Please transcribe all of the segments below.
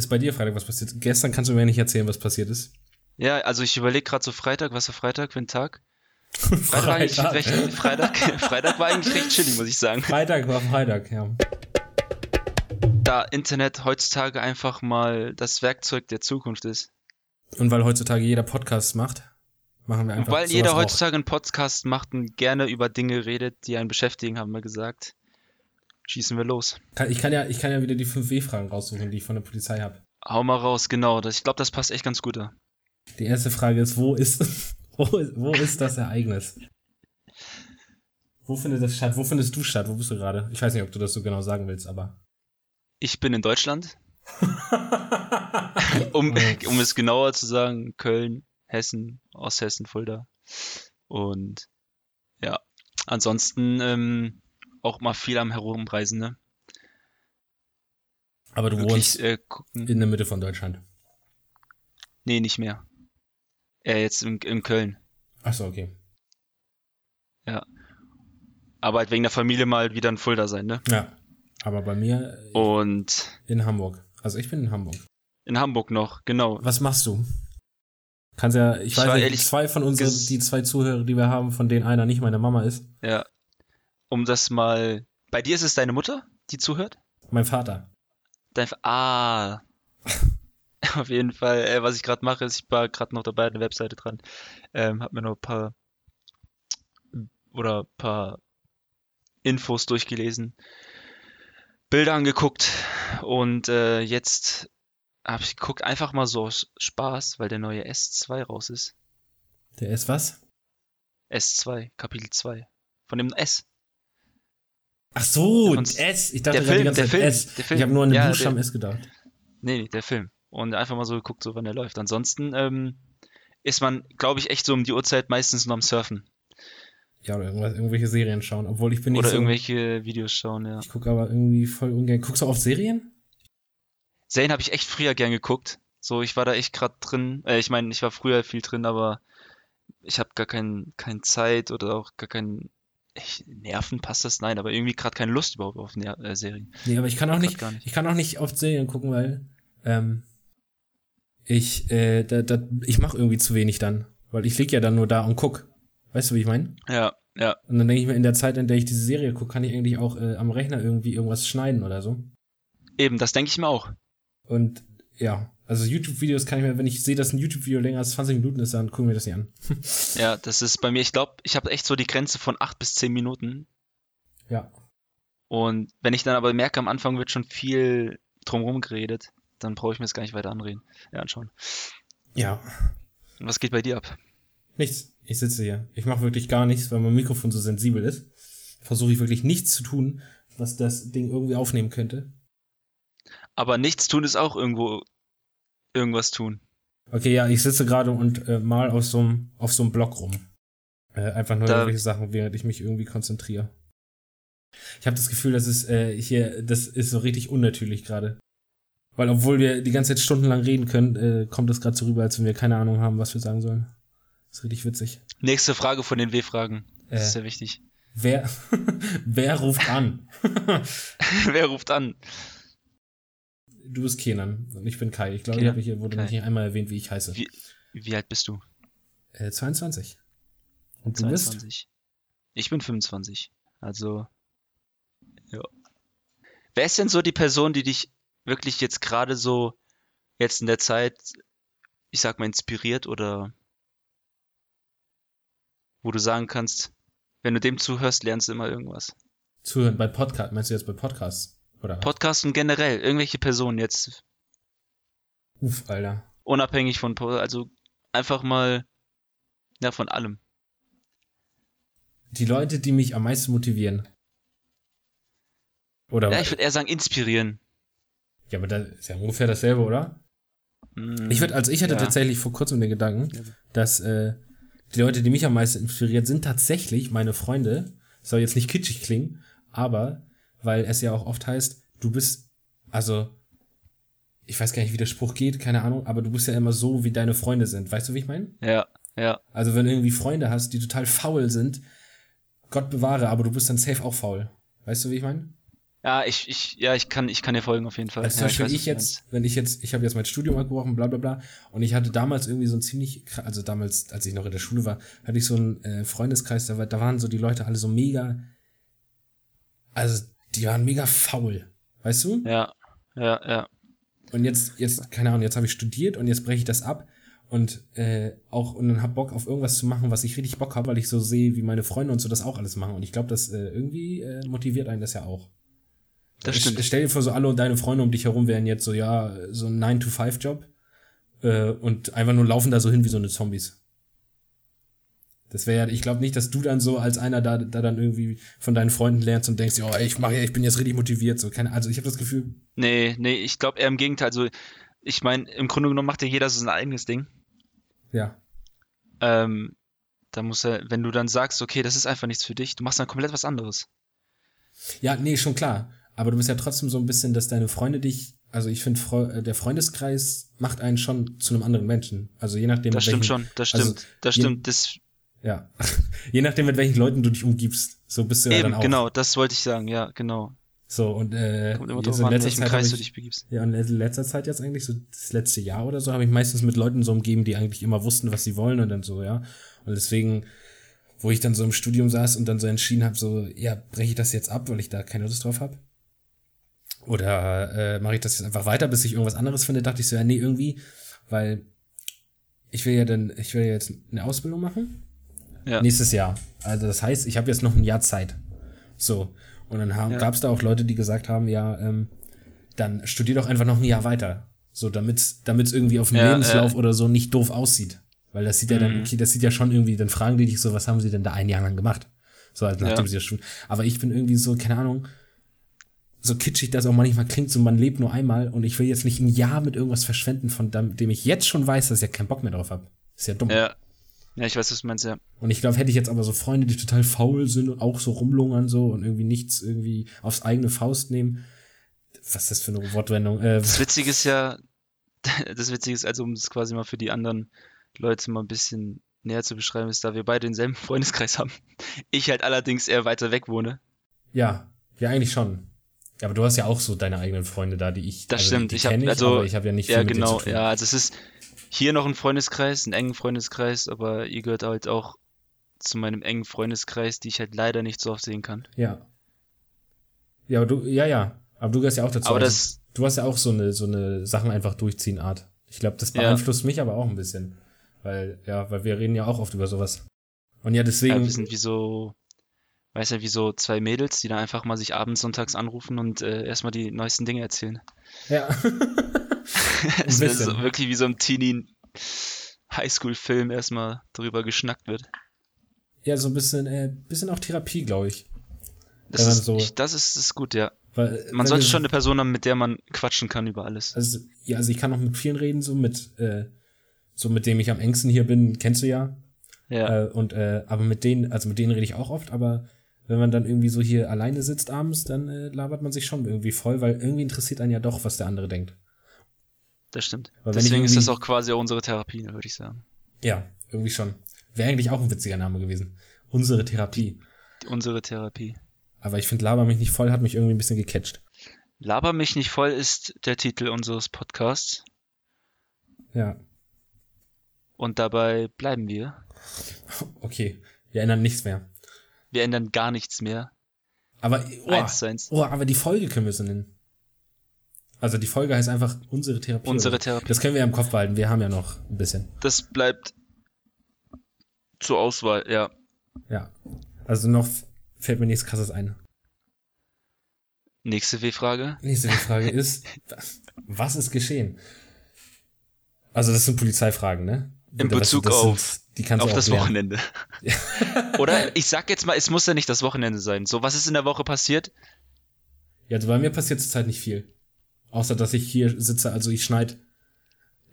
ist bei dir Freitag was passiert? Gestern kannst du mir nicht erzählen, was passiert ist. Ja, also ich überlege gerade so Freitag, was für Freitag für ein Tag? Freitag, war eigentlich recht, Freitag, Freitag war eigentlich recht chillig, muss ich sagen. Freitag war Freitag, ja. Da Internet heutzutage einfach mal das Werkzeug der Zukunft ist. Und weil heutzutage jeder Podcast macht, machen wir einfach. Und weil jeder heutzutage einen Podcast macht und gerne über Dinge redet, die einen beschäftigen, haben wir gesagt. Schießen wir los. Ich kann ja, ich kann ja wieder die 5W-Fragen raussuchen, die ich von der Polizei habe. Hau mal raus, genau. Ich glaube, das passt echt ganz gut da. Die erste Frage ist, wo ist, wo ist, wo ist das Ereignis? Wo findet das statt? Wo findest du statt? Wo bist du gerade? Ich weiß nicht, ob du das so genau sagen willst, aber. Ich bin in Deutschland. um, um es genauer zu sagen, Köln, Hessen, Osthessen, Fulda. Und ja, ansonsten ähm, auch mal viel am Herumreisen, ne? Aber du Wirklich, wohnst äh, in der Mitte von Deutschland. Nee, nicht mehr. Äh, jetzt in, in Köln. Achso, okay. Ja. Aber halt wegen der Familie mal wieder in Fulda sein, ne? Ja. Aber bei mir. Und. In Hamburg. Also ich bin in Hamburg. In Hamburg noch, genau. Was machst du? Kannst ja, ich, ich weiß nicht, ehrlich, zwei von unseren, die zwei Zuhörer, die wir haben, von denen einer nicht meine Mama ist. Ja. Um das mal. Bei dir ist es deine Mutter, die zuhört? Mein Vater. Dein, ah. Auf jeden Fall, äh, was ich gerade mache, ist, ich war gerade noch dabei, eine Webseite dran. Ähm, hab mir noch ein paar oder ein paar Infos durchgelesen, Bilder angeguckt und äh, jetzt habe ich geguckt, einfach mal so Spaß, weil der neue S2 raus ist. Der S was? S2, Kapitel 2. Von dem S. Ach so, S. Ich dachte der Film, die ganze Zeit Film, S. Ich habe nur an den ja, Buchstaben der, S gedacht. Nee, der Film. Und einfach mal so geguckt, so wann der läuft. Ansonsten ähm, ist man, glaube ich, echt so um die Uhrzeit meistens nur am Surfen. Ja, oder irgendwelche Serien schauen, obwohl ich bin nicht Oder so, irgendwelche Videos schauen, ja. Ich gucke aber irgendwie voll ungern. Guckst du oft Serien? Serien habe ich echt früher gern geguckt. So, ich war da echt gerade drin. Äh, ich meine, ich war früher viel drin, aber ich habe gar kein, keine Zeit oder auch gar keinen echt, Nerven passt das? Nein, aber irgendwie gerade keine Lust überhaupt auf Ner äh, Serien. Nee, aber ich kann auch nicht, nicht, ich kann auch nicht oft Serien gucken, weil ähm, ich, äh, da, da, ich mache irgendwie zu wenig dann. Weil ich lieg ja dann nur da und guck. Weißt du, wie ich meine? Ja, ja. Und dann denke ich mir, in der Zeit, in der ich diese Serie gucke, kann ich eigentlich auch äh, am Rechner irgendwie irgendwas schneiden oder so. Eben, das denke ich mir auch. Und ja, also YouTube-Videos kann ich mir, wenn ich sehe, dass ein YouTube-Video länger als 20 Minuten ist, dann gucken wir das nicht an. ja, das ist bei mir, ich glaube, ich habe echt so die Grenze von 8 bis 10 Minuten. Ja. Und wenn ich dann aber merke, am Anfang wird schon viel drumherum geredet, dann brauche ich mir das gar nicht weiter anreden, ja, anschauen. Ja. Und was geht bei dir ab? Nichts. Ich sitze hier. Ich mache wirklich gar nichts, weil mein Mikrofon so sensibel ist. Versuche ich wirklich nichts zu tun, was das Ding irgendwie aufnehmen könnte. Aber nichts tun ist auch irgendwo irgendwas tun. Okay, ja, ich sitze gerade und äh, mal auf so einem auf so einem Block rum. Äh, einfach nur da, irgendwelche Sachen, während ich mich irgendwie konzentriere. Ich habe das Gefühl, dass es äh, hier, das ist so richtig unnatürlich gerade. Weil obwohl wir die ganze Zeit stundenlang reden können, äh, kommt es gerade so rüber, als wenn wir keine Ahnung haben, was wir sagen sollen. Das ist richtig witzig. Nächste Frage von den W-Fragen. Das äh, ist sehr wichtig. Wer, wer ruft an? wer ruft an? Du bist Kenan und ich bin Kai. Ich glaube, ich hier wurde Kai. nicht einmal erwähnt, wie ich heiße. Wie, wie alt bist du? Äh, 22. Und du 22. bist? Ich bin 25. Also, ja. Wer ist denn so die Person, die dich wirklich jetzt gerade so jetzt in der Zeit, ich sag mal, inspiriert oder wo du sagen kannst, wenn du dem zuhörst, lernst du immer irgendwas. Zuhören bei Podcast, meinst du jetzt bei Podcasts? Oder? Podcasts und generell, irgendwelche Personen jetzt. Uff, Alter. Unabhängig von, also einfach mal, ja, von allem. Die Leute, die mich am meisten motivieren. Oder? Ja, ich würde eher sagen, inspirieren. Ja, aber das ist ja ungefähr dasselbe, oder? Mm, ich würde, also ich hatte ja. tatsächlich vor kurzem den Gedanken, dass äh, die Leute, die mich am meisten inspiriert, sind tatsächlich meine Freunde. soll jetzt nicht kitschig klingen, aber weil es ja auch oft heißt, du bist, also ich weiß gar nicht, wie der Spruch geht, keine Ahnung, aber du bist ja immer so, wie deine Freunde sind. Weißt du, wie ich meine? Ja, ja. Also wenn du irgendwie Freunde hast, die total faul sind, Gott bewahre, aber du bist dann safe auch faul. Weißt du, wie ich meine? Ja, ich, ich, ja, ich kann, ich kann dir folgen auf jeden Fall. Also zum Beispiel ich, ich jetzt, wenn ich jetzt, ich habe jetzt mein Studium abgebrochen, bla bla bla, und ich hatte damals irgendwie so ein ziemlich, also damals, als ich noch in der Schule war, hatte ich so einen äh, Freundeskreis, da, war, da waren so die Leute alle so mega, also die waren mega faul, weißt du? Ja, ja, ja. Und jetzt, jetzt, keine Ahnung, jetzt habe ich studiert und jetzt breche ich das ab und äh, auch und dann hab Bock auf irgendwas zu machen, was ich richtig Bock habe, weil ich so sehe, wie meine Freunde und so das auch alles machen. Und ich glaube, das äh, irgendwie äh, motiviert einen das ja auch. Das stimmt. Ich, stell dir vor, so alle deine Freunde um dich herum wären jetzt so, ja, so ein 9-to-5-Job äh, und einfach nur laufen da so hin wie so eine Zombies. Das wäre ja, ich glaube nicht, dass du dann so als einer da, da dann irgendwie von deinen Freunden lernst und denkst, oh, ich mache, ich bin jetzt richtig motiviert. So, keine, also ich habe das Gefühl. Nee, nee, ich glaube eher im Gegenteil. Also ich meine, im Grunde genommen macht ja jeder so sein eigenes Ding. Ja. Ähm, da muss er, wenn du dann sagst, okay, das ist einfach nichts für dich, du machst dann komplett was anderes. Ja, nee, schon klar. Aber du bist ja trotzdem so ein bisschen, dass deine Freunde dich, also ich finde, äh, der Freundeskreis macht einen schon zu einem anderen Menschen. Also je nachdem. Das stimmt welchen, schon, das also stimmt, also, das stimmt. Das, ja. Je nachdem, mit welchen Leuten du dich umgibst, so bist du Eben, ja dann auch. Genau, das wollte ich sagen, ja, genau. So, und äh, Kommt immer drauf an, in welchem Kreis ich, du dich begibst. Ja, und in letzter Zeit jetzt eigentlich, so das letzte Jahr oder so, habe ich meistens mit Leuten so umgeben, die eigentlich immer wussten, was sie wollen und dann so, ja. Und deswegen, wo ich dann so im Studium saß und dann so entschieden habe, so, ja, breche ich das jetzt ab, weil ich da keine Lust drauf habe. Oder äh, mache ich das jetzt einfach weiter, bis ich irgendwas anderes finde, dachte ich so, ja, nee, irgendwie, weil ich will ja dann, ich will ja jetzt eine Ausbildung machen ja. Nächstes Jahr. Also das heißt, ich habe jetzt noch ein Jahr Zeit. So. Und dann ja. gab es da auch Leute, die gesagt haben, ja, ähm, dann studier doch einfach noch ein Jahr weiter. So, damit es irgendwie auf dem ja, Lebenslauf oder so nicht doof aussieht. Weil das sieht ja dann, mhm. okay, das sieht ja schon irgendwie, dann fragen die dich so, was haben sie denn da ein Jahr lang gemacht? So, also nachdem sie das schon. Aber ich bin irgendwie so, keine Ahnung, so kitschig das auch manchmal klingt, so man lebt nur einmal und ich will jetzt nicht ein Jahr mit irgendwas verschwenden, von dem ich jetzt schon weiß, dass ich ja keinen Bock mehr drauf habe. Ist ja dumm. Ja, ja, ich weiß, was du meinst, ja. Und ich glaube, hätte ich jetzt aber so Freunde, die total faul sind und auch so rumlungern so und irgendwie nichts irgendwie aufs eigene Faust nehmen. Was ist das für eine Wortwendung? Äh, das Witzige ist ja, das Witzige ist, also um es quasi mal für die anderen Leute mal ein bisschen näher zu beschreiben, ist, da wir beide denselben Freundeskreis haben. Ich halt allerdings eher weiter weg wohne. Ja, ja, eigentlich schon. Ja, aber du hast ja auch so deine eigenen Freunde da, die ich. Das also, stimmt. ich habe also, ich habe ja nicht viel ja, genau, Ja, also es ist, hier noch ein Freundeskreis, einen engen Freundeskreis, aber ihr gehört halt auch zu meinem engen Freundeskreis, die ich halt leider nicht so oft sehen kann. Ja. Ja, aber du, ja, ja. Aber du gehörst ja auch dazu. Aber also, das, du hast ja auch so eine, so eine Sachen einfach durchziehen Art. Ich glaube, das beeinflusst ja. mich aber auch ein bisschen. Weil, ja, weil wir reden ja auch oft über sowas. Und ja, deswegen. Ja, wir sind wie so, weiß ja, wie so zwei Mädels, die da einfach mal sich abends sonntags anrufen und äh, erstmal die neuesten Dinge erzählen. Ja. es ist so wirklich wie so ein Teenie Highschool-Film erstmal darüber geschnackt wird. Ja, so ein bisschen, äh, bisschen auch Therapie, glaube ich. Das ist, so, ich, das ist, ist gut, ja. Weil, man sollte schon eine Person haben, mit der man quatschen kann über alles. Also, ja, also ich kann auch mit vielen reden, so mit, äh, so mit dem ich am engsten hier bin, kennst du ja. Ja. Äh, und, äh, aber mit denen, also mit denen rede ich auch oft, aber wenn man dann irgendwie so hier alleine sitzt abends, dann äh, labert man sich schon irgendwie voll, weil irgendwie interessiert einen ja doch, was der andere denkt. Das stimmt. Weil Deswegen ist das auch quasi unsere Therapie, würde ich sagen. Ja, irgendwie schon. Wäre eigentlich auch ein witziger Name gewesen. Unsere Therapie. Unsere Therapie. Aber ich finde Laber mich nicht voll hat mich irgendwie ein bisschen gecatcht. Laber mich nicht voll ist der Titel unseres Podcasts. Ja. Und dabei bleiben wir. Okay, wir ändern nichts mehr. Wir ändern gar nichts mehr. Aber, oh, eins zu eins. oh, aber die Folge können wir so nennen. Also die Folge heißt einfach unsere Therapie. Unsere Therapie. Das können wir ja im Kopf behalten. Wir haben ja noch ein bisschen. Das bleibt zur Auswahl, ja. Ja. Also noch fällt mir nichts krasses ein. Nächste W-Frage. Nächste W-Frage ist, was ist geschehen? Also das sind Polizeifragen, ne? In Bezug das auf, sind, auf das lernen. Wochenende. Oder ich sag jetzt mal, es muss ja nicht das Wochenende sein. So, was ist in der Woche passiert? Ja, also bei mir passiert zurzeit nicht viel. Außer, dass ich hier sitze, also ich schneide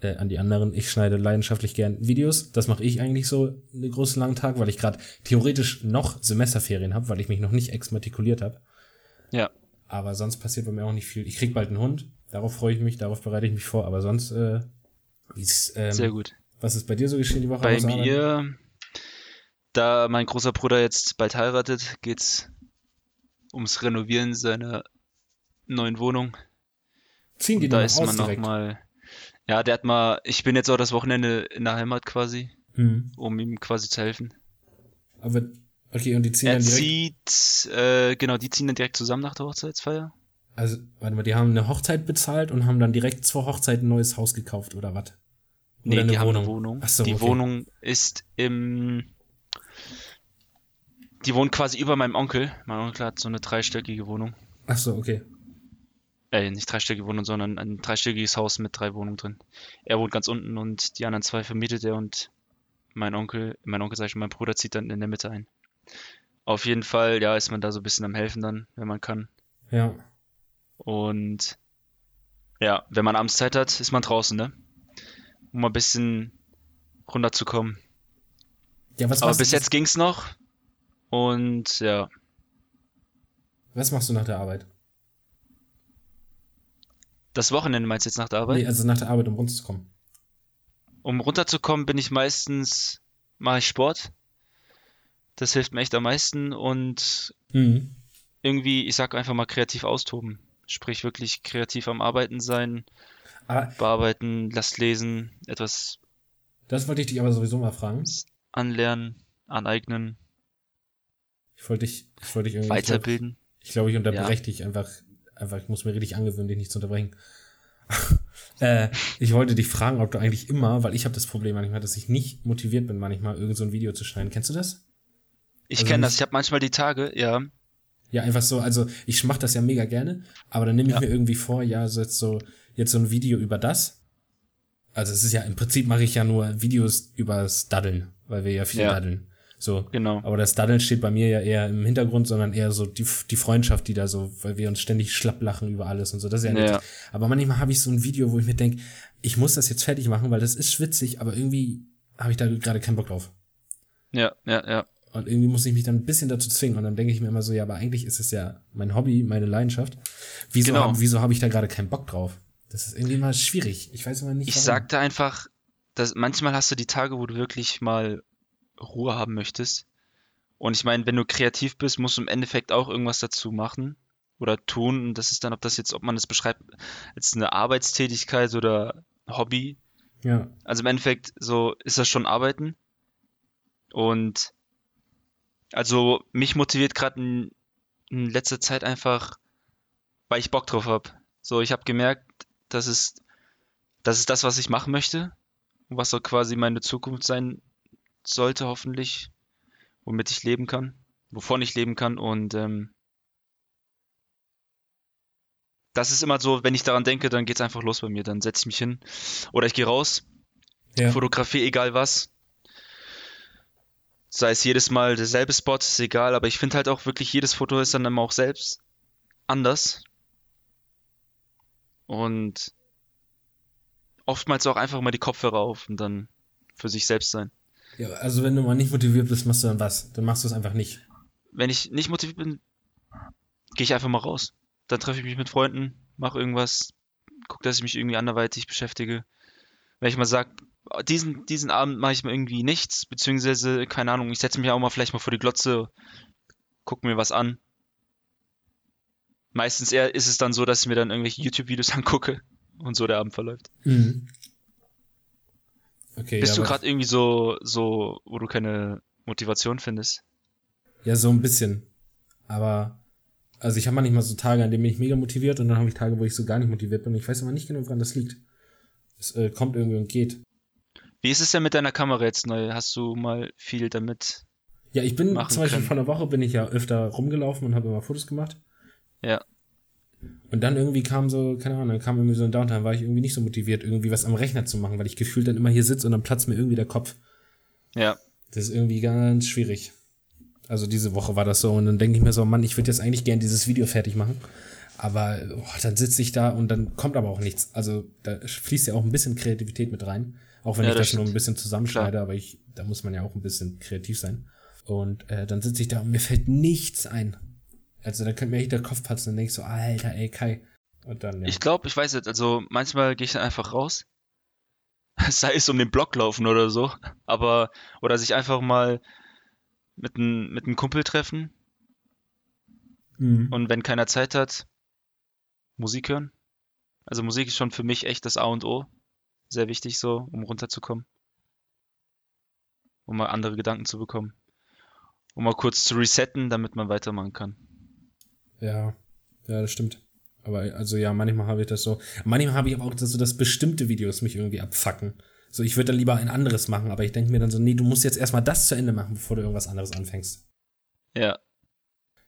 äh, an die anderen, ich schneide leidenschaftlich gern Videos. Das mache ich eigentlich so einen großen langen Tag, weil ich gerade theoretisch noch Semesterferien habe, weil ich mich noch nicht exmatrikuliert habe. Ja. Aber sonst passiert bei mir auch nicht viel. Ich krieg bald einen Hund, darauf freue ich mich, darauf bereite ich mich vor, aber sonst äh, ist, ähm, Sehr gut. Was ist bei dir so geschehen die Woche? Bei mir, da mein großer Bruder jetzt bald heiratet, geht's ums Renovieren seiner neuen Wohnung. Ziehen die da dann ist man noch mal. Ja, der hat mal. Ich bin jetzt auch das Wochenende in der Heimat quasi, Hm. um ihm quasi zu helfen. Aber, okay, und die ziehen Er dann direkt. zieht, äh, genau, die ziehen dann direkt zusammen nach der Hochzeitsfeier. Also, warte mal, die haben eine Hochzeit bezahlt und haben dann direkt zur Hochzeit ein neues Haus gekauft, oder was? Nee, die haben Wohnung? eine Wohnung. Ach so, die okay. Wohnung ist im. Die wohnt quasi über meinem Onkel. Mein Onkel hat so eine dreistöckige Wohnung. Ach so, okay. Äh, nicht dreistöckige Wohnung, sondern ein dreistöckiges Haus mit drei Wohnungen drin. Er wohnt ganz unten und die anderen zwei vermietet er und mein Onkel, mein Onkel sag ich mein Bruder zieht dann in der Mitte ein. Auf jeden Fall, ja, ist man da so ein bisschen am Helfen dann, wenn man kann. Ja. Und ja, wenn man abends Zeit hat, ist man draußen, ne? Um ein bisschen runterzukommen. Ja, was Aber bis du, jetzt ging's noch. Und ja, Was machst du nach der Arbeit? das Wochenende meinst du jetzt nach der Arbeit? Nee, also nach der Arbeit, um runterzukommen. Um runterzukommen, bin ich meistens, mache ich Sport. Das hilft mir echt am meisten und Mhm. irgendwie, ich sag einfach mal kreativ austoben. Sprich wirklich kreativ am Arbeiten sein, Aber bearbeiten, Last lesen, etwas das wollte ich dich aber sowieso mal fragen. anlernen, aneignen, Ich wollte dich, ich wollte dich irgendwie. Ich glaube, weiterbilden. ich, glaub, ich Ja. unterbreche dich einfach. Einfach, ich muss mir richtig angewöhnen, dich nicht zu unterbrechen. äh, ich wollte dich fragen, ob du eigentlich immer, weil ich habe das Problem manchmal, dass ich nicht motiviert bin, manchmal irgend so ein Video zu schneiden. Kennst du das? Ich Also kenne das, ich habe manchmal die Tage, ja, Ja, einfach so, also ich mache das ja mega gerne, aber dann nehme ich Ja. mir irgendwie vor, ja, so jetzt so, jetzt so ein Video über das. Also es ist ja, im Prinzip mache ich ja nur Videos übers Daddeln, weil wir ja viel Ja. daddeln. So. genau. Aber das Daddeln steht bei mir ja eher im Hintergrund, sondern eher so die, die Freundschaft, die da so, weil wir uns ständig schlapp lachen über alles und so. Das ist ja Ja. nett. Aber manchmal habe ich so ein Video, wo ich mir denke, ich muss das jetzt fertig machen, weil das ist schwitzig, aber irgendwie habe ich da gerade keinen Bock drauf. Ja, ja, ja. Und irgendwie muss ich mich dann ein bisschen dazu zwingen. Und dann denke ich mir immer so, ja, aber eigentlich ist es ja mein Hobby, meine Leidenschaft. Wieso Genau. habe wieso hab ich da gerade keinen Bock drauf? Das ist irgendwie mal schwierig. Ich weiß immer nicht, Ich warum. sagte einfach, dass manchmal hast du die Tage, wo du wirklich mal Ruhe haben möchtest. Und ich meine, wenn du kreativ bist, musst du im Endeffekt auch irgendwas dazu machen oder tun. Und das ist dann, ob das jetzt, ob man das beschreibt als eine Arbeitstätigkeit oder Hobby. Ja, Also im Endeffekt, so ist das schon Arbeiten. Und also mich motiviert gerade in, in letzter Zeit einfach, weil ich Bock drauf habe. So, ich habe gemerkt, das ist, das ist das, was ich machen möchte. Und was so quasi meine Zukunft sein sollte, hoffentlich. Womit ich leben kann. Wovon ich leben kann. Und ähm, das ist immer so, wenn ich daran denke, dann geht's einfach los bei mir. Dann setze ich mich hin. Oder ich gehe raus, ja. Fotografie, egal was. Sei es jedes Mal derselbe Spot, ist egal, aber ich finde halt auch wirklich, jedes Foto ist dann immer auch selbst anders. Und oftmals auch einfach mal die Kopfhörer auf und dann für sich selbst sein. ja. Also wenn du mal nicht motiviert bist, machst du dann was? Dann machst du es einfach nicht. Wenn ich nicht motiviert bin, gehe ich einfach mal raus. Dann treffe ich mich mit Freunden, mache irgendwas, gucke, dass ich mich irgendwie anderweitig beschäftige. Wenn ich mal sage, diesen, diesen Abend mache ich mal irgendwie nichts, beziehungsweise, keine Ahnung, ich setze mich auch mal vielleicht mal vor die Glotze, gucke mir was an. Meistens eher ist es dann so, dass ich mir dann irgendwelche YouTube-Videos angucke und so der Abend verläuft. Mhm. Okay, Bist ja, du gerade irgendwie so, so, wo du keine Motivation findest? Ja, so ein bisschen. Aber, also ich habe manchmal so Tage, an denen bin ich mega motiviert und dann habe ich Tage, wo ich so gar nicht motiviert bin. Ich weiß aber nicht genau, woran das liegt. Es äh, kommt irgendwie und geht. Wie ist es denn mit deiner Kamera jetzt neu? Hast du mal viel damit? Ja, ich bin zum Beispiel können. vor einer Woche bin ich ja öfter rumgelaufen und habe immer Fotos gemacht. Ja. Und dann irgendwie kam so, keine Ahnung, dann kam irgendwie so ein Downtime, war ich irgendwie nicht so motiviert, irgendwie was am Rechner zu machen, weil ich gefühlt dann immer hier sitze und dann platzt mir irgendwie der Kopf. Ja. Das ist irgendwie ganz schwierig. Also diese Woche war das so und dann denke ich mir so, Mann, ich würde jetzt eigentlich gern dieses Video fertig machen. Aber oh, dann sitze ich da und dann kommt aber auch nichts. Also da fließt ja auch ein bisschen Kreativität mit rein. Auch wenn Ja, ich das nur ein bisschen zusammenschneide, aber ich, da muss man ja auch ein bisschen kreativ sein. Und äh, dann sitze ich da und mir fällt nichts ein. Also da könnte mir echt der Kopf patzen und denk ich so, Alter, ey, Kai. Und dann, ja. Ich glaube, ich weiß jetzt, also manchmal gehe ich dann einfach raus. Sei es um den Block laufen oder so. Aber, oder sich einfach mal mit einem mit einem Kumpel treffen. Mhm. Und wenn keiner Zeit hat, Musik hören. Also Musik ist schon für mich echt das A und O. Sehr wichtig so, um runterzukommen. Um mal andere Gedanken zu bekommen. Um mal kurz zu resetten, damit man weitermachen kann. Ja, ja, das stimmt. Aber also ja, manchmal habe ich das so. Manchmal habe ich aber auch so, dass bestimmte Videos mich irgendwie abfacken. So, ich würde dann lieber ein anderes machen, aber ich denke mir dann so, nee, du musst jetzt erstmal das zu Ende machen, bevor du irgendwas anderes anfängst. Ja.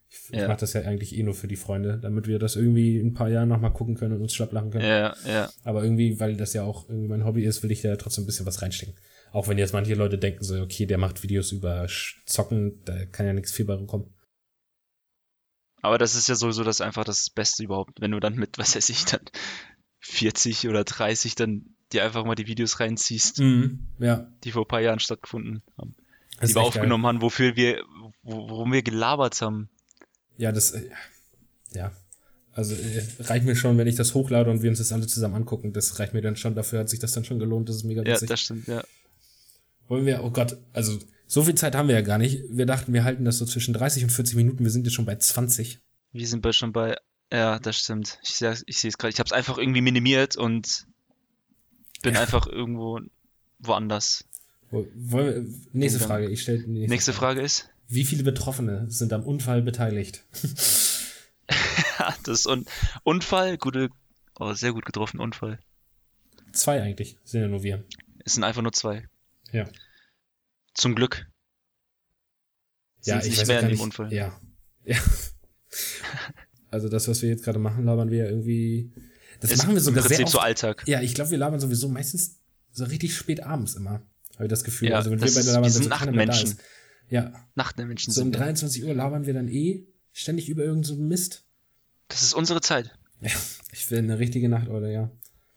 Ich, ja. ich mache das ja eigentlich eh nur für die Freunde, damit wir das irgendwie in ein paar Jahren nochmal gucken können und uns schlapp lachen können. Ja, ja. Aber irgendwie, weil das ja auch irgendwie mein Hobby ist, will ich da trotzdem ein bisschen was reinstecken. Auch wenn jetzt manche Leute denken so, okay, der macht Videos über Zocken, da kann ja nichts viel bei rumkommen. Aber das ist ja sowieso das einfach das Beste überhaupt, wenn du dann mit, was weiß ich, dann 40 oder 30 dann dir einfach mal die Videos reinziehst, mhm, ja. die vor ein paar Jahren stattgefunden haben. Das die wir aufgenommen geil. haben, wofür wir, worum wir gelabert haben. Ja, das, äh, ja. Also äh, reicht mir schon, wenn ich das hochlade und wir uns das alle zusammen angucken. Das reicht mir dann schon, dafür hat sich das dann schon gelohnt, das ist mega witzig. Ja, das stimmt, ja. Wollen wir, oh Gott, also so viel Zeit haben wir ja gar nicht. Wir dachten, wir halten das so zwischen 30 und 40 Minuten. Wir sind jetzt schon bei 20. Wir sind bei schon bei, ja, das stimmt. Ich sehe ich es gerade. Ich habe es einfach irgendwie minimiert und bin ja. einfach irgendwo woanders. Wir, nächste Frage. Ich stelle nächste, nächste Frage. Frage ist. Wie viele Betroffene sind am Unfall beteiligt? das ist Un Unfall, gute, oh, sehr gut getroffen, Unfall. Zwei eigentlich, sind ja nur wir. Es sind einfach nur zwei. Ja. Zum Glück. Ja, ich nicht weiß mehr in dem Unfall. Ja. Ja. also das, was wir jetzt gerade machen, labern wir ja irgendwie. Das ist machen wir sogar im Prinzip sehr oft. so Alltag. Ja, ich glaube, wir labern sowieso meistens so richtig spät abends immer. Habe ich das Gefühl. Ja, also wenn wir beide labern, sind so Nachtmenschen. Ja. Nachtmenschen so um 23 Uhr labern wir dann eh ständig über irgendeinen so Mist. Das ist unsere Zeit. Ja, ich will eine richtige Nachteule, ja.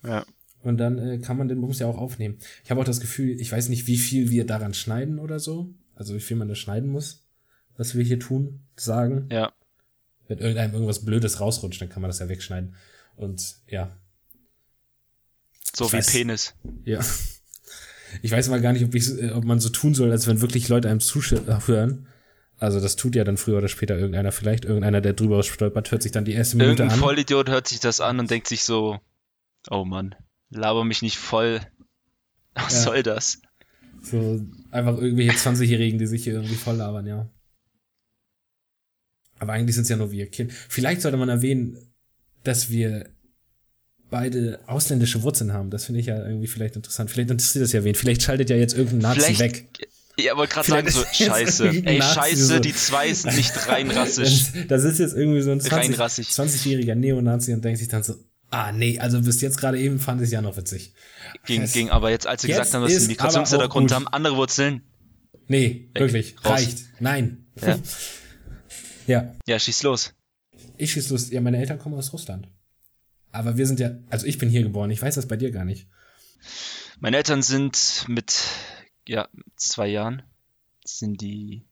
Ja. Und dann äh, kann man den Bums ja auch aufnehmen. Ich habe auch das Gefühl, ich weiß nicht, wie viel wir daran schneiden oder so. Also wie viel man da schneiden muss, was wir hier tun, sagen. Ja. Wenn irgendeinem irgendwas Blödes rausrutscht, dann kann man das ja wegschneiden. Und ja. So ich wie weiß, Penis. Ja. Ich weiß mal gar nicht, ob, ich, äh, ob man so tun soll, als wenn wirklich Leute einem zuhören. Also das tut ja dann früher oder später irgendeiner vielleicht. Irgendeiner, der drüber stolpert, hört sich dann die erste Minute Irgendein an. Irgendein Vollidiot hört sich das an und denkt sich so, oh Mann, laber mich nicht voll. Was ja. soll das? So einfach irgendwelche 20-Jährigen, die sich hier irgendwie voll labern, ja. Aber eigentlich sind es ja nur wir Kinder. Vielleicht sollte man erwähnen, dass wir beide ausländische Wurzeln haben. Das finde ich ja irgendwie vielleicht interessant. Vielleicht interessiert das ja wen. Vielleicht schaltet ja jetzt irgendein Nazi vielleicht, weg. Ja, wollte gerade sagen, so, scheiße. Ey, Nazi scheiße, so. die zwei sind nicht rein rassisch. Das, ist jetzt irgendwie so ein 20, 20-jähriger Neonazi und denkt sich dann so, ah nee, also bis jetzt gerade eben fand ich es ja noch witzig. Ging, ging aber jetzt, als sie jetzt gesagt haben, dass sie Migrationshintergrund haben, andere Wurzeln. Nee, weg, wirklich, raus. reicht. Nein. Ja. ja. Ja, schieß los. Ich schieß los. Ja, meine Eltern kommen aus Russland. Aber wir sind ja, also ich bin hier geboren, ich weiß das bei dir gar nicht. Meine Eltern sind mit, ja, zwei Jahren, sind die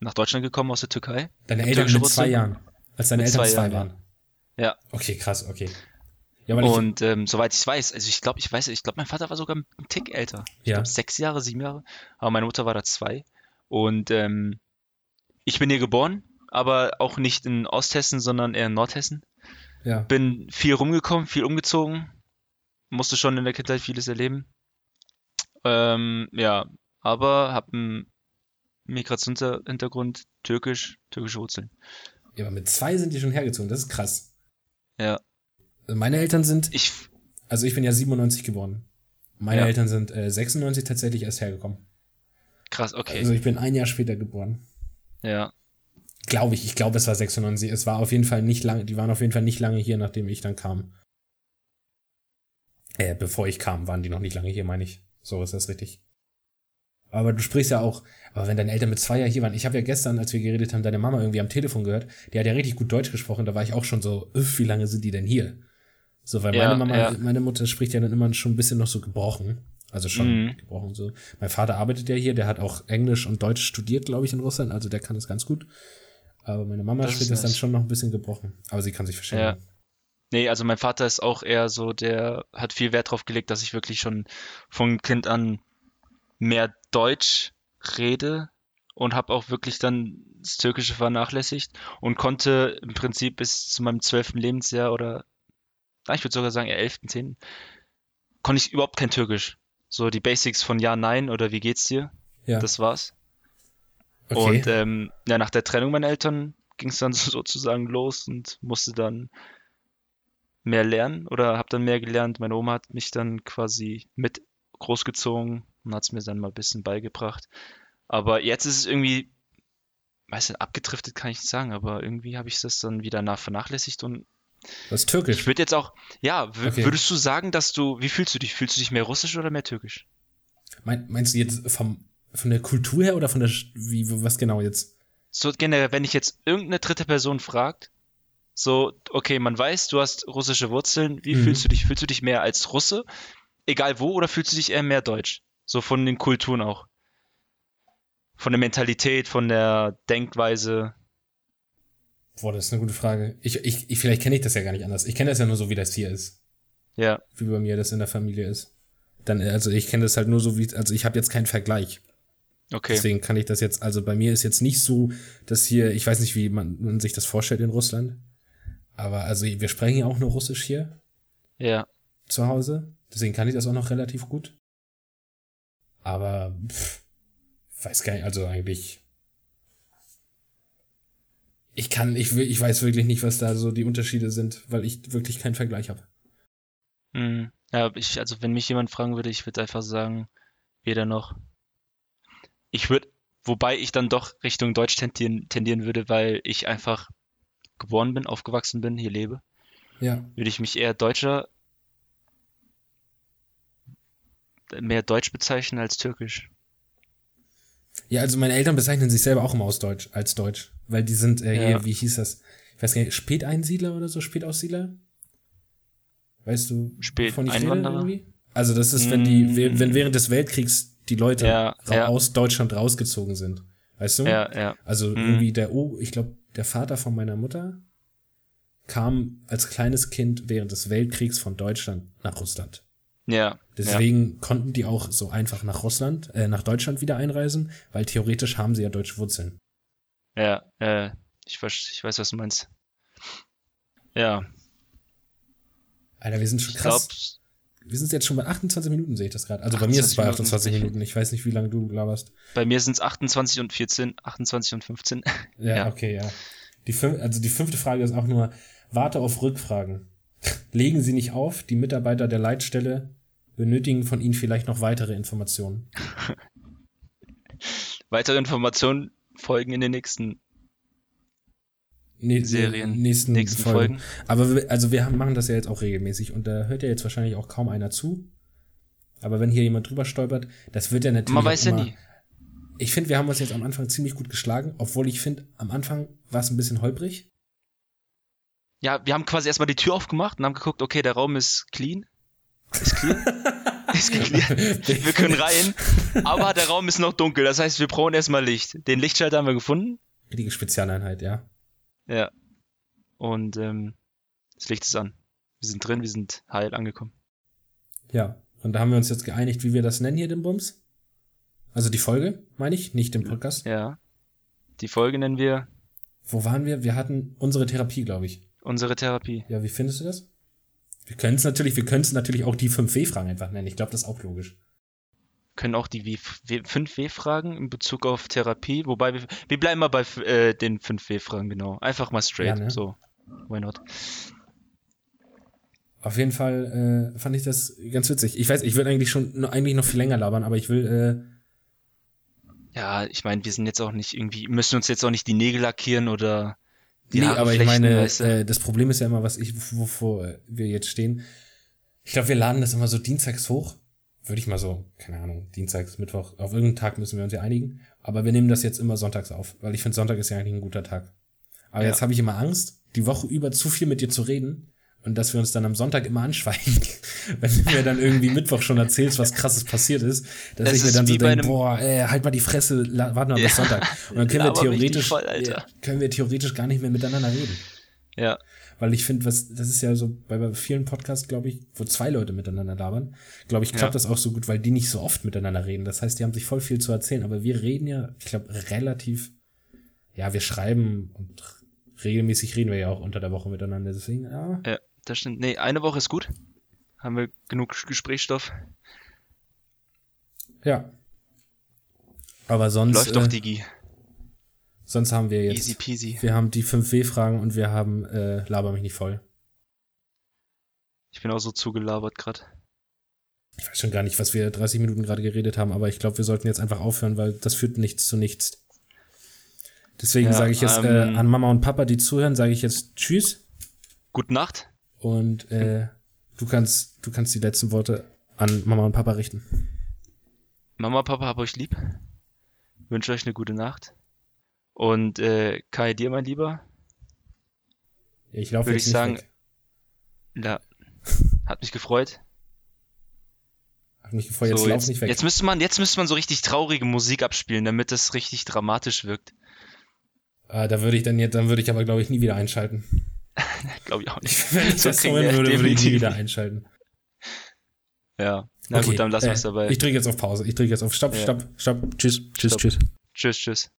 nach Deutschland gekommen aus der Türkei. Deine Eltern mit zwei Jahren, als deine mit Eltern zwei, zwei waren. Ja. Okay, krass, okay. Ja, und ähm, soweit ich weiß, also ich glaube, ich weiß, ich glaube, mein Vater war sogar ein Tick älter. Ich ja. glaube sechs Jahre, sieben Jahre. Aber meine Mutter war da zwei. Und ähm, ich bin hier geboren, aber auch nicht in Osthessen, sondern eher in Nordhessen. Ja. Bin viel rumgekommen, viel umgezogen. Musste schon in der Kindheit vieles erleben. Ähm, ja, aber habe einen Migrationshintergrund, türkisch, türkische Wurzeln. Ja, aber mit zwei sind die schon hergezogen, das ist krass. Ja. Meine Eltern sind. Ich. Also ich bin ja 97 geboren. Meine ja. Eltern sind äh, 96 tatsächlich erst hergekommen. Krass, okay. Also ich bin ein Jahr später geboren. Ja. Glaube ich, ich glaube, es war 96. Es war auf jeden Fall nicht lange, die waren auf jeden Fall nicht lange hier, nachdem ich dann kam. Äh, bevor ich kam, waren die noch nicht lange hier, meine ich. So ist das richtig. Aber du sprichst ja auch, aber wenn deine Eltern mit zwei Jahren hier waren, ich habe ja gestern, als wir geredet haben, deine Mama irgendwie am Telefon gehört, die hat ja richtig gut Deutsch gesprochen, da war ich auch schon so, wie lange sind die denn hier? So, weil ja, meine Mama, ja. meine Mutter spricht ja dann immer schon ein bisschen noch so gebrochen. Also schon mhm. gebrochen so. Mein Vater arbeitet ja hier, der hat auch Englisch und Deutsch studiert, glaube ich, in Russland, also der kann das ganz gut. Aber meine Mama das spricht das dann schon noch ein bisschen gebrochen. Aber sie kann sich verstehen. Ja. Nee, also mein Vater ist auch eher so, der hat viel Wert drauf gelegt, dass ich wirklich schon von Kind an mehr Deutsch rede und habe auch wirklich dann das Türkische vernachlässigt und konnte im Prinzip bis zu meinem zwölften Lebensjahr oder, ich würde sogar sagen, elften, zehnten, konnte ich überhaupt kein Türkisch. So die Basics von Ja, Nein oder Wie geht's dir? Ja. Das war's. Okay. Und ähm, ja, nach der Trennung meiner Eltern ging es dann sozusagen los und musste dann mehr lernen oder habe dann mehr gelernt. Meine Oma hat mich dann quasi mit großgezogen und hat es mir dann mal ein bisschen beigebracht. Aber jetzt ist es irgendwie, weiß nicht, abgedriftet kann ich nicht sagen, aber irgendwie habe ich das dann wieder nach vernachlässigt und das ist türkisch. Ich würde jetzt auch, ja, okay. würdest du sagen, dass du, wie fühlst du dich? Fühlst du dich mehr russisch oder mehr türkisch? Mein, meinst du jetzt vom, von der Kultur her oder von der, wie, was genau jetzt? So generell, wenn ich jetzt irgendeine dritte Person fragt, so, okay, man weiß, du hast russische Wurzeln, wie mhm. fühlst du dich? Fühlst du dich mehr als Russe, egal wo, oder fühlst du dich eher mehr deutsch? So von den Kulturen auch. Von der Mentalität, von der Denkweise. Boah, das ist eine gute Frage. Ich, ich, ich vielleicht kenne ich das ja gar nicht anders. Ich kenne das ja nur so, wie das hier ist. Ja. Wie bei mir das in der Familie ist. Dann, also ich kenne das halt nur so wie, also ich habe jetzt keinen Vergleich. Okay. Deswegen kann ich das jetzt, also bei mir ist jetzt nicht so, dass hier, ich weiß nicht, wie man, man sich das vorstellt in Russland. Aber also wir sprechen ja auch nur Russisch hier. Ja. Zu Hause. Deswegen kann ich das auch noch relativ gut. Aber pff, weiß gar nicht, also eigentlich. Ich kann, ich, ich weiß wirklich nicht, was da so die Unterschiede sind, weil ich wirklich keinen Vergleich habe. Hm. Ja, ich, also wenn mich jemand fragen würde, ich würde einfach sagen, weder noch. Ich würde, wobei ich dann doch Richtung Deutsch tendieren, tendieren würde, weil ich einfach geboren bin, aufgewachsen bin, hier lebe, ja. würde ich mich eher Deutscher, mehr Deutsch bezeichnen als Türkisch. Ja, also meine Eltern bezeichnen sich selber auch immer aus Deutsch, als Deutsch, weil die sind äh, hier, ja. wie hieß das? Ich weiß gar nicht, Späteinsiedler oder so, Spätaussiedler? Weißt du, von irgendwie? Also das ist, wenn die, mm. wenn während des Weltkriegs die Leute ja, ja. aus Deutschland rausgezogen sind. Weißt du? Ja, ja. Also mm. irgendwie der, oh, ich glaube, der Vater von meiner Mutter kam als kleines Kind während des Weltkriegs von Deutschland nach Russland. Ja. Deswegen ja. konnten die auch so einfach nach Russland, äh, nach Deutschland wieder einreisen, weil theoretisch haben sie ja deutsche Wurzeln. Ja, äh, ich, ich weiß, was du meinst. Ja. Alter, wir sind schon krass. Glaub, wir sind jetzt schon bei 28 Minuten, sehe ich das gerade. Also bei mir ist es bei 28 Minuten. Minuten. Ich weiß nicht, wie lange du laberst. Bei mir sind es 28 und 14, 28 und 15. Ja, ja. okay, ja. Die fünf, also die fünfte Frage ist auch nur, warte auf Rückfragen. Legen Sie nicht auf, die Mitarbeiter der Leitstelle benötigen von Ihnen vielleicht noch weitere Informationen. weitere Informationen folgen in den nächsten ne Serien, nächsten, nächsten Folgen. Folgen. Aber wir, also wir haben, machen das ja jetzt auch regelmäßig und da hört ja jetzt wahrscheinlich auch kaum einer zu. Aber wenn hier jemand drüber stolpert, das wird ja natürlich. Man weiß immer, ja nie. Ich finde, wir haben uns jetzt am Anfang ziemlich gut geschlagen, obwohl ich finde, am Anfang war es ein bisschen holprig. Ja, wir haben quasi erstmal die Tür aufgemacht und haben geguckt, okay, der Raum ist clean. Ist clean. ist clean. Wir können rein. Aber der Raum ist noch dunkel. Das heißt, wir brauchen erstmal Licht. Den Lichtschalter haben wir gefunden. Richtige Spezialeinheit, ja. Ja. Und ähm, das Licht ist an. Wir sind drin, wir sind heil angekommen. Ja. Und da haben wir uns jetzt geeinigt, wie wir das nennen hier, den Bums. Also die Folge, meine ich, nicht den Podcast. Ja. Die Folge nennen wir. Wo waren wir? Wir hatten unsere Therapie, glaube ich. Unsere Therapie. Ja, wie findest du das? Wir können es natürlich, wir können es natürlich auch die 5W-Fragen einfach nennen. Ich glaube, das ist auch logisch. Können auch die 5W-Fragen in Bezug auf Therapie, wobei wir, wir bleiben mal bei äh, den 5W-Fragen, genau. Einfach mal straight. Ja, ne? So, why not? Auf jeden Fall äh, fand ich das ganz witzig. Ich weiß, ich würde eigentlich schon eigentlich noch viel länger labern, aber ich will äh, ja, ich meine, wir sind jetzt auch nicht irgendwie, müssen uns jetzt auch nicht die Nägel lackieren oder die Nee, Haare aber ich meine, weißt du? äh, das Problem ist ja immer, was ich, wovor wir jetzt stehen. Ich glaube, wir laden das immer so dienstags hoch. Würde ich mal so, keine Ahnung, dienstags, Mittwoch, auf irgendeinen Tag müssen wir uns ja einigen. Aber wir nehmen das jetzt immer sonntags auf, weil ich finde, Sonntag ist ja eigentlich ein guter Tag. Aber ja. jetzt habe ich immer Angst, die Woche über zu viel mit dir zu reden und dass wir uns dann am Sonntag immer anschweigen, wenn du mir dann irgendwie Mittwoch schon erzählst, was krasses passiert ist, dass das ich mir dann so denke, boah, ey, halt mal die Fresse, warte mal ja. bis Sonntag. Und dann können wir theoretisch, voll, können wir theoretisch gar nicht mehr miteinander reden. Ja. Weil ich finde, was, das ist ja so bei, bei vielen Podcasts, glaube ich, wo zwei Leute miteinander labern, glaube ich, klappt ja. das auch so gut, weil die nicht so oft miteinander reden. Das heißt, die haben sich voll viel zu erzählen, aber wir reden ja, ich glaube, relativ ja, wir schreiben und regelmäßig reden wir ja auch unter der Woche miteinander. Deswegen, ja. Ja, das stimmt. Nee, eine Woche ist gut. Haben wir genug Gesprächsstoff. Ja. Aber sonst. Läuft doch, äh, Digi. Sonst haben wir jetzt. Easy peasy. Wir haben die 5W-Fragen und wir haben äh, Laber mich nicht voll. Ich bin auch so zugelabert gerade. Ich weiß schon gar nicht, was wir 30 Minuten gerade geredet haben, aber ich glaube, wir sollten jetzt einfach aufhören, weil das führt nichts zu nichts. Deswegen ja, sage ich jetzt äh, ähm, äh, an Mama und Papa, die zuhören, sage ich jetzt Tschüss. Gute Nacht. Und äh, du kannst, du kannst die letzten Worte an Mama und Papa richten. Mama, Papa, hab euch lieb. Wünsche euch eine gute Nacht. Und äh, Kai, dir, mein Lieber. Ich laufe Würde ich sagen, weg. ja, hat mich gefreut. Hat mich gefreut, jetzt so, lauf nicht weg. Jetzt müsste man, jetzt müsste man so richtig traurige Musik abspielen, damit das richtig dramatisch wirkt. Ah, da würde ich dann jetzt, dann würde ich aber, glaube ich, nie wieder einschalten. glaube ich auch nicht. Wenn ich das hören würde, würde ich nie wieder einschalten. Ja. Na okay, gut, dann lassen wir es äh, dabei. Ich drücke jetzt auf Pause. Ich drücke jetzt auf Stopp, ja. Stopp, Stopp. Tschüss, tschüss, Stopp. tschüss. Tschüss, tschüss.